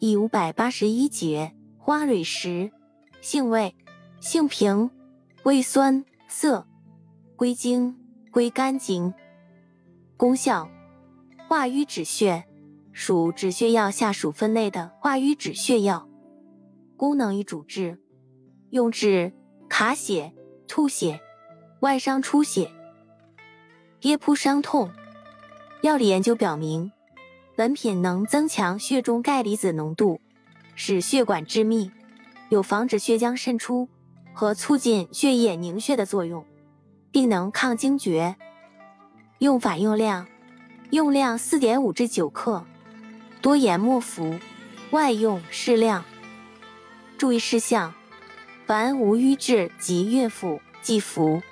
第五百八十一节花蕊石，性味：性平，味酸涩，归经：归肝经。功效：化瘀止血，属止血药下属分类的化瘀止血药。功能与主治：用治卡血、吐血、外伤出血、跌扑伤痛。药理研究表明。本品能增强血中钙离子浓度，使血管致密，有防止血浆渗出和促进血液凝血的作用，并能抗惊厥。用法用量：用量四点五至九克，多研末服，外用适量。注意事项：凡无瘀滞及孕妇忌服。